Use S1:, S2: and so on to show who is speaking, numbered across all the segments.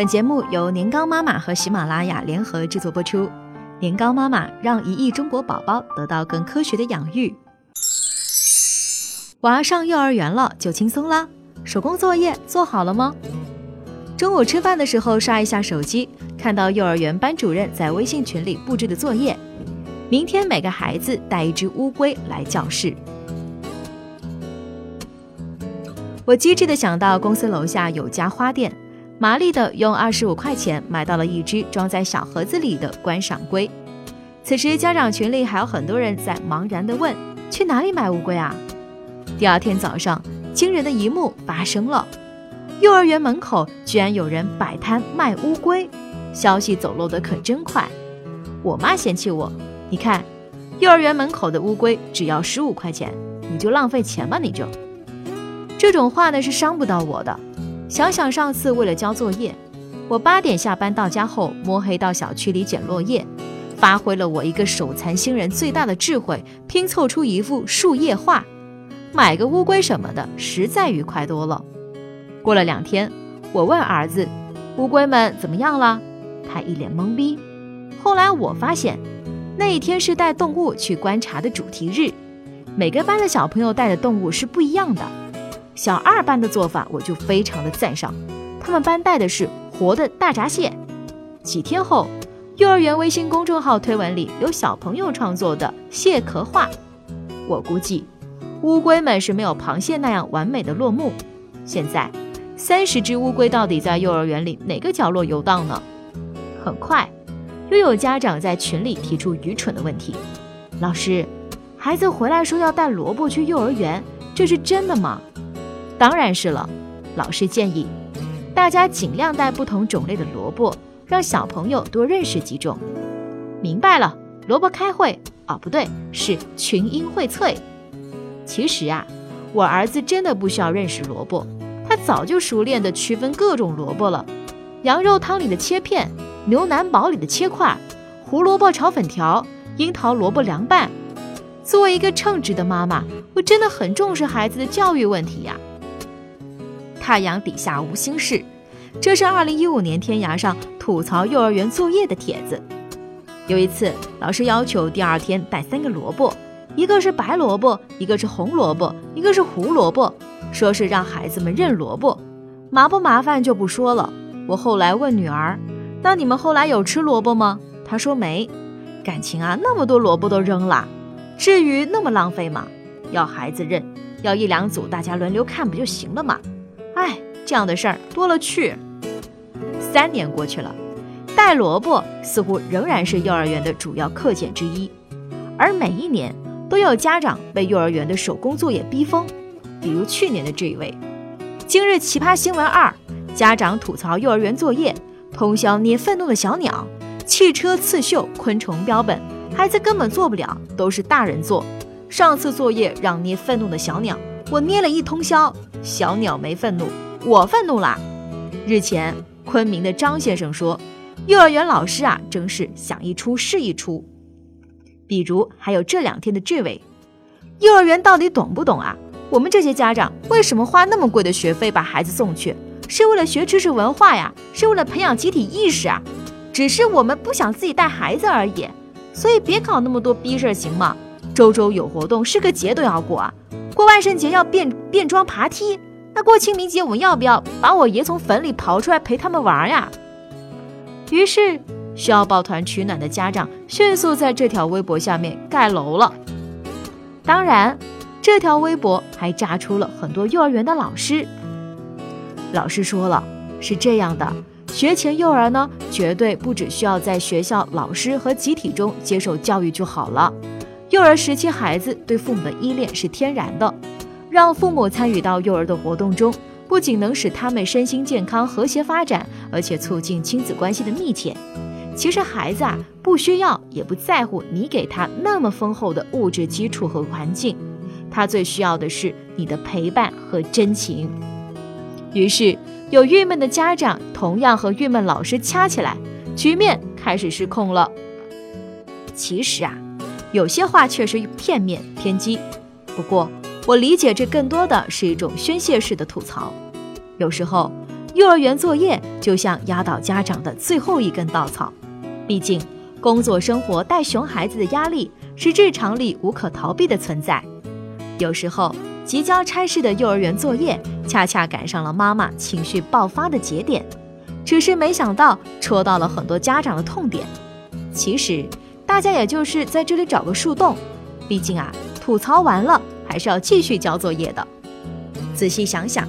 S1: 本节目由年糕妈妈和喜马拉雅联合制作播出。年糕妈妈让一亿中国宝宝得到更科学的养育。娃上幼儿园了，就轻松啦。手工作业做好了吗？中午吃饭的时候刷一下手机，看到幼儿园班主任在微信群里布置的作业：明天每个孩子带一只乌龟来教室。我机智的想到公司楼下有家花店，麻利的用二十五块钱买到了一只装在小盒子里的观赏龟。此时家长群里还有很多人在茫然的问：去哪里买乌龟啊？第二天早上，惊人的一幕发生了，幼儿园门口居然有人摆摊卖乌龟，消息走漏的可真快。我妈嫌弃我：你看，幼儿园门口的乌龟只要十五块钱，你就浪费钱吧，你就。这种话呢是伤不到我的。想想上次为了交作业，我八点下班到家后摸黑到小区里捡落叶，发挥了我一个手残星人最大的智慧，拼凑出一幅树叶画。买个乌龟什么的，实在愉快多了。过了两天，我问儿子：“乌龟们怎么样了？”他一脸懵逼。后来我发现，那一天是带动物去观察的主题日，每个班的小朋友带的动物是不一样的。小二班的做法我就非常的赞赏，他们班带的是活的大闸蟹。几天后，幼儿园微信公众号推文里有小朋友创作的蟹壳画。我估计，乌龟们是没有螃蟹那样完美的落幕。现在，三十只乌龟到底在幼儿园里哪个角落游荡呢？很快，又有家长在群里提出愚蠢的问题：老师，孩子回来说要带萝卜去幼儿园，这是真的吗？当然是了，老师建议大家尽量带不同种类的萝卜，让小朋友多认识几种。明白了，萝卜开会哦，不对，是群英荟萃。其实啊，我儿子真的不需要认识萝卜，他早就熟练地区分各种萝卜了。羊肉汤里的切片，牛腩煲里的切块，胡萝卜炒粉条，樱桃萝卜凉拌。作为一个称职的妈妈，我真的很重视孩子的教育问题呀。太阳底下无心事，这是二零一五年天涯上吐槽幼儿园作业的帖子。有一次，老师要求第二天带三个萝卜，一个是白萝卜，一个是红萝卜，一个是胡萝卜，说是让孩子们认萝卜。麻不麻烦就不说了。我后来问女儿：“那你们后来有吃萝卜吗？”她说没。感情啊，那么多萝卜都扔了，至于那么浪费吗？要孩子认，要一两组，大家轮流看不就行了吗？哎，这样的事儿多了去。三年过去了，带萝卜似乎仍然是幼儿园的主要课件之一，而每一年都有家长被幼儿园的手工作业逼疯。比如去年的这一位。今日奇葩新闻二：家长吐槽幼儿园作业，通宵捏愤怒的小鸟，汽车刺绣昆虫标本，孩子根本做不了，都是大人做。上次作业让捏愤怒的小鸟。我捏了一通宵，小鸟没愤怒，我愤怒啦。日前，昆明的张先生说：“幼儿园老师啊，真是想一出是一出。”比如还有这两天的这位，幼儿园到底懂不懂啊？我们这些家长为什么花那么贵的学费把孩子送去？是为了学知识文化呀？是为了培养集体意识啊？只是我们不想自己带孩子而已，所以别搞那么多逼事儿行吗？周周有活动，是个节都要过啊。过万圣节要变变装爬梯，那过清明节我们要不要把我爷从坟里刨出来陪他们玩呀？于是需要抱团取暖的家长迅速在这条微博下面盖楼了。当然，这条微博还炸出了很多幼儿园的老师。老师说了，是这样的，学前幼儿呢，绝对不只需要在学校老师和集体中接受教育就好了。幼儿时期，孩子对父母的依恋是天然的。让父母参与到幼儿的活动中，不仅能使他们身心健康、和谐发展，而且促进亲子关系的密切。其实，孩子啊，不需要也不在乎你给他那么丰厚的物质基础和环境，他最需要的是你的陪伴和真情。于是，有郁闷的家长同样和郁闷老师掐起来，局面开始失控了。其实啊。有些话确实片面偏激，不过我理解这更多的是一种宣泄式的吐槽。有时候幼儿园作业就像压倒家长的最后一根稻草。毕竟，工作生活带熊孩子的压力是日常里无可逃避的存在。有时候，即将差事的幼儿园作业恰恰赶上了妈妈情绪爆发的节点，只是没想到戳到了很多家长的痛点。其实，大家也就是在这里找个树洞，毕竟啊，吐槽完了还是要继续交作业的。仔细想想，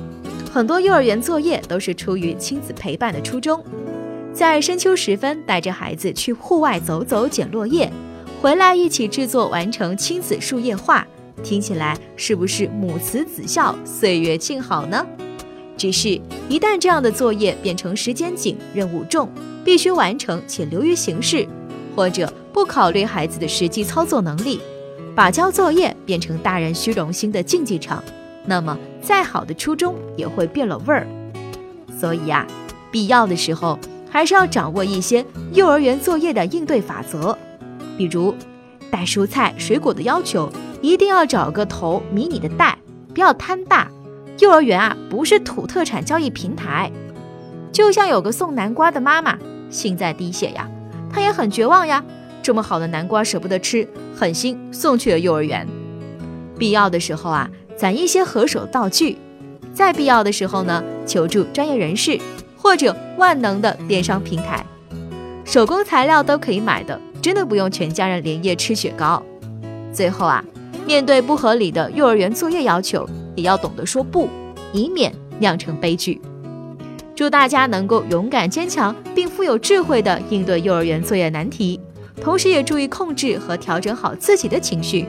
S1: 很多幼儿园作业都是出于亲子陪伴的初衷，在深秋时分带着孩子去户外走走捡落叶，回来一起制作完成亲子树叶画，听起来是不是母慈子孝、岁月静好呢？只是，一旦这样的作业变成时间紧、任务重，必须完成且流于形式，或者不考虑孩子的实际操作能力，把交作业变成大人虚荣心的竞技场。那么，再好的初衷也会变了味儿。所以呀，必要的时候还是要掌握一些幼儿园作业的应对法则。比如，带蔬菜水果的要求，一定要找个头迷你的袋，不要贪大。幼儿园啊，不是土特产交易平台。就像有个送南瓜的妈妈，心在滴血呀，她也很绝望呀。这么好的南瓜舍不得吃，狠心送去了幼儿园。必要的时候啊。攒一些合手道具，在必要的时候呢，求助专业人士或者万能的电商平台，手工材料都可以买的，真的不用全家人连夜吃雪糕。最后啊，面对不合理的幼儿园作业要求，也要懂得说不，以免酿成悲剧。祝大家能够勇敢坚强，并富有智慧地应对幼儿园作业难题，同时也注意控制和调整好自己的情绪，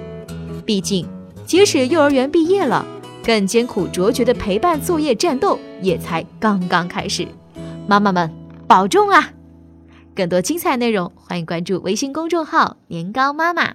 S1: 毕竟。即使幼儿园毕业了，更艰苦卓绝的陪伴作业战斗也才刚刚开始。妈妈们保重啊！更多精彩内容，欢迎关注微信公众号“年糕妈妈”。